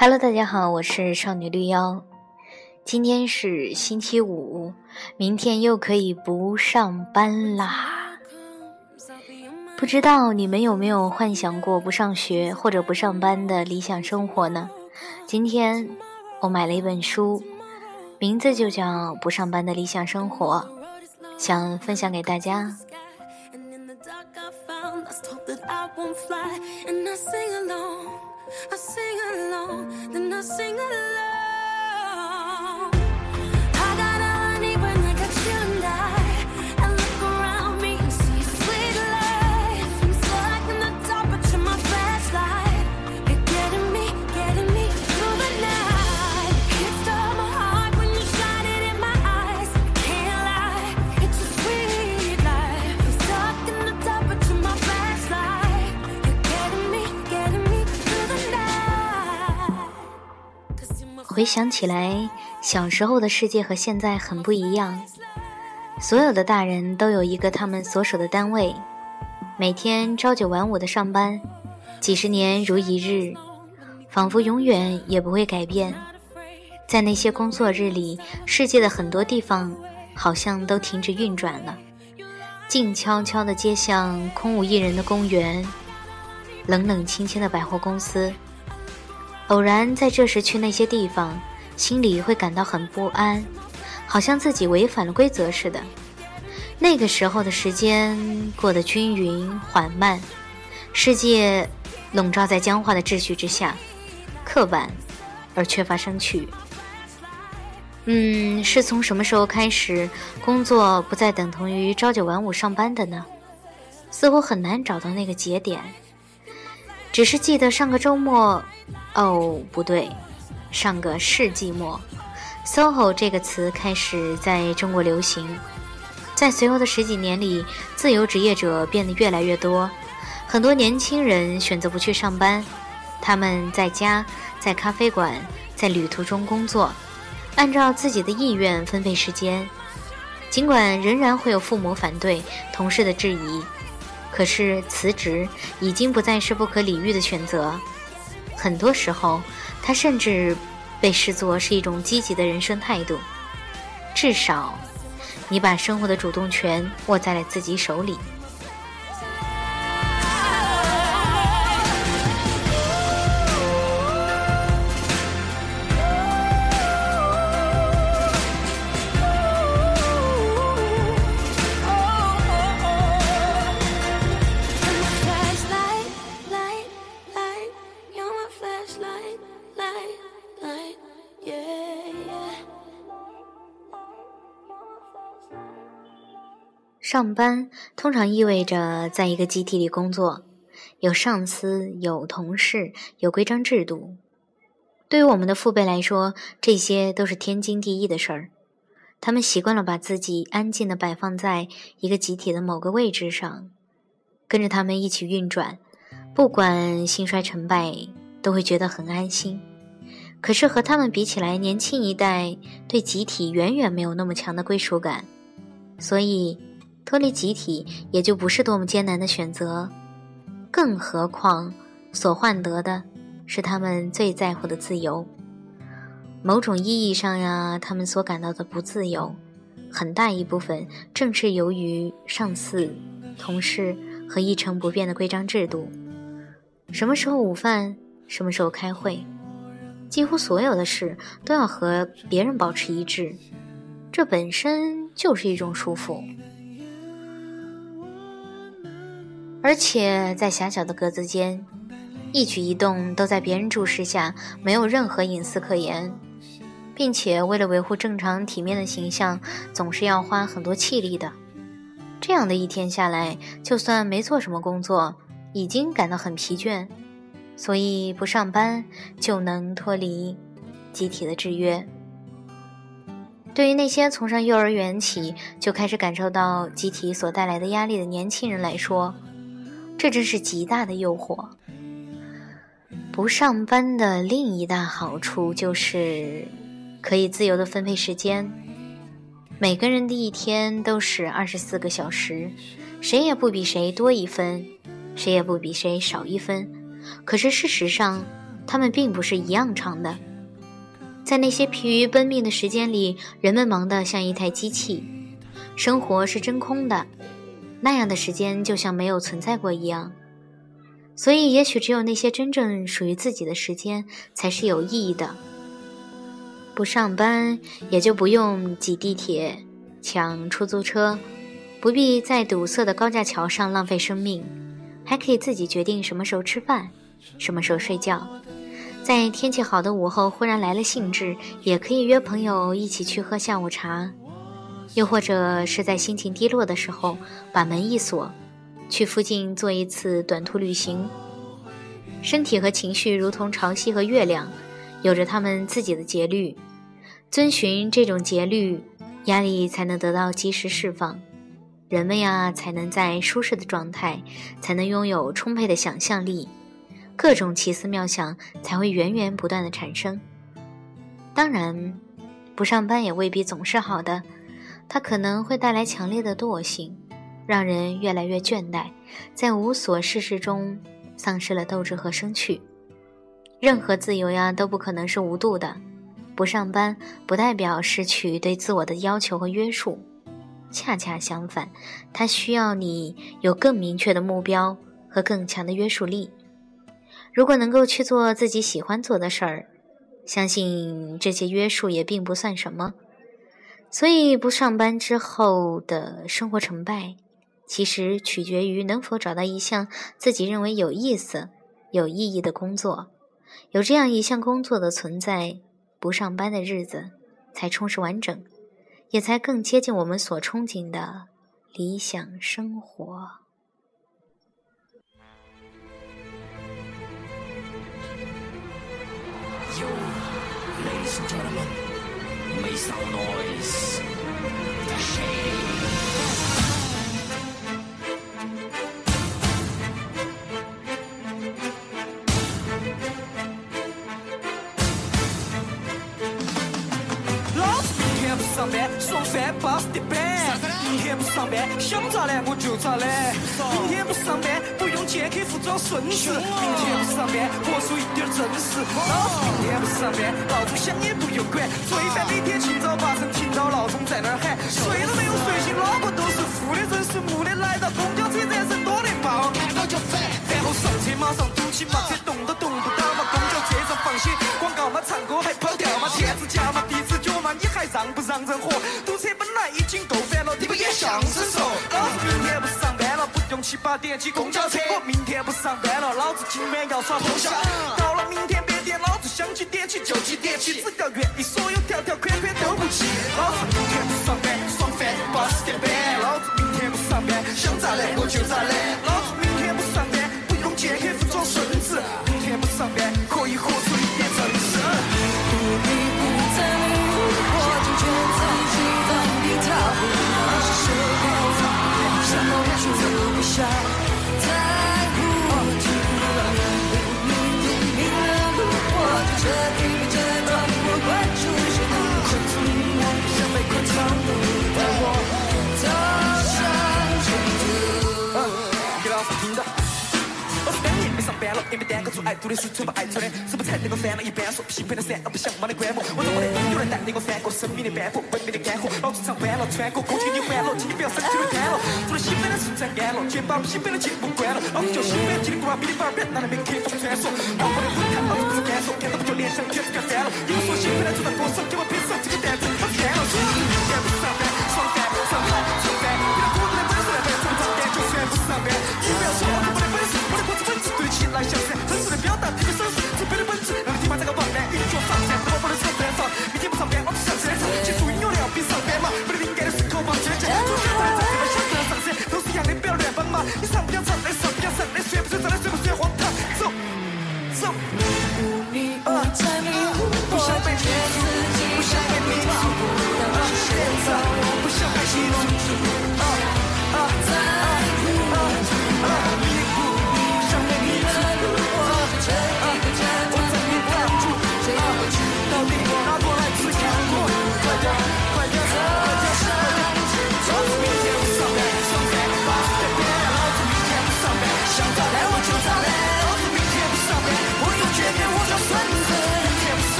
Hello，大家好，我是少女绿妖。今天是星期五，明天又可以不上班啦。不知道你们有没有幻想过不上学或者不上班的理想生活呢？今天我买了一本书，名字就叫《不上班的理想生活》，想分享给大家。I sing along, then I sing along. 回想起来，小时候的世界和现在很不一样。所有的大人都有一个他们所属的单位，每天朝九晚五的上班，几十年如一日，仿佛永远也不会改变。在那些工作日里，世界的很多地方好像都停止运转了，静悄悄的街巷，空无一人的公园，冷冷清清的百货公司。偶然在这时去那些地方，心里会感到很不安，好像自己违反了规则似的。那个时候的时间过得均匀缓慢，世界笼罩在僵化的秩序之下，刻板而缺乏生趣。嗯，是从什么时候开始，工作不再等同于朝九晚五上班的呢？似乎很难找到那个节点，只是记得上个周末。哦，不对，上个世纪末，SOHO 这个词开始在中国流行。在随后的十几年里，自由职业者变得越来越多，很多年轻人选择不去上班，他们在家、在咖啡馆、在旅途中工作，按照自己的意愿分配时间。尽管仍然会有父母反对、同事的质疑，可是辞职已经不再是不可理喻的选择。很多时候，它甚至被视作是一种积极的人生态度。至少，你把生活的主动权握在了自己手里。上班通常意味着在一个集体里工作，有上司，有同事，有规章制度。对于我们的父辈来说，这些都是天经地义的事儿。他们习惯了把自己安静地摆放在一个集体的某个位置上，跟着他们一起运转，不管兴衰成败，都会觉得很安心。可是和他们比起来，年轻一代对集体远远没有那么强的归属感，所以。脱离集体也就不是多么艰难的选择，更何况所换得的是他们最在乎的自由。某种意义上呀，他们所感到的不自由，很大一部分正是由于上司、同事和一成不变的规章制度。什么时候午饭，什么时候开会，几乎所有的事都要和别人保持一致，这本身就是一种束缚。而且在狭小的格子间，一举一动都在别人注视下，没有任何隐私可言，并且为了维护正常体面的形象，总是要花很多气力的。这样的一天下来，就算没做什么工作，已经感到很疲倦，所以不上班就能脱离集体的制约。对于那些从上幼儿园起就开始感受到集体所带来的压力的年轻人来说，这真是极大的诱惑。不上班的另一大好处就是可以自由的分配时间。每个人的一天都是二十四个小时，谁也不比谁多一分，谁也不比谁少一分。可是事实上，他们并不是一样长的。在那些疲于奔命的时间里，人们忙得像一台机器，生活是真空的，那样的时间就像没有存在过一样。所以，也许只有那些真正属于自己的时间才是有意义的。不上班，也就不用挤地铁、抢出租车，不必在堵塞的高架桥上浪费生命，还可以自己决定什么时候吃饭，什么时候睡觉。在天气好的午后，忽然来了兴致，也可以约朋友一起去喝下午茶；又或者是在心情低落的时候，把门一锁，去附近做一次短途旅行。身体和情绪如同潮汐和月亮，有着他们自己的节律。遵循这种节律，压力才能得到及时释放，人们呀才能在舒适的状态，才能拥有充沛的想象力。各种奇思妙想才会源源不断的产生。当然，不上班也未必总是好的，它可能会带来强烈的惰性，让人越来越倦怠，在无所事事中丧失了斗志和生趣。任何自由呀都不可能是无度的，不上班不代表失去对自我的要求和约束，恰恰相反，它需要你有更明确的目标和更强的约束力。如果能够去做自己喜欢做的事儿，相信这些约束也并不算什么。所以，不上班之后的生活成败，其实取决于能否找到一项自己认为有意思、有意义的工作。有这样一项工作的存在，不上班的日子才充实完整，也才更接近我们所憧憬的理想生活。Make some noise. Shady. 上班爽翻巴适的板，明天不上班。想咋懒我就咋懒。明天不上班不用见客户装顺势，明天不上班活出一点正事。老子明天不上班，闹钟响也不用。管。最烦每天清早八晨听到闹钟在那儿喊，睡都没有睡醒，脑壳都是负的，人是木的。来到公交车站人多的爆，看到就烦。然后上车马上堵起，马车动都动不到嘛。公交车上放些广告嘛，唱歌还跑调嘛，电子价嘛，地址脚嘛，你还让不让？人活，八点起公交车。我明天不上班了，老子今晚要耍通宵。到了明天白天，老子想几点起就几点起，只要愿意，所有条件爱读的书，从不爱抄的，是不是才能够翻了一半说，兴奋的伞，而不想忙的观摩。我怎么的？有人带领我翻过生命的斑驳，文明的干涸。老子唱完了，穿过过去的欢乐，请你不要生气的干了。除了兴奋的是在干了，肩膀兴奋的节目关了。老子就兴奋，叽里呱啦，哔哩吧啦，别拿那边客风传说。老子的舞台，老子不是干说，看到不就联想，全是干翻了。你们说兴奋的就当歌手，给我拼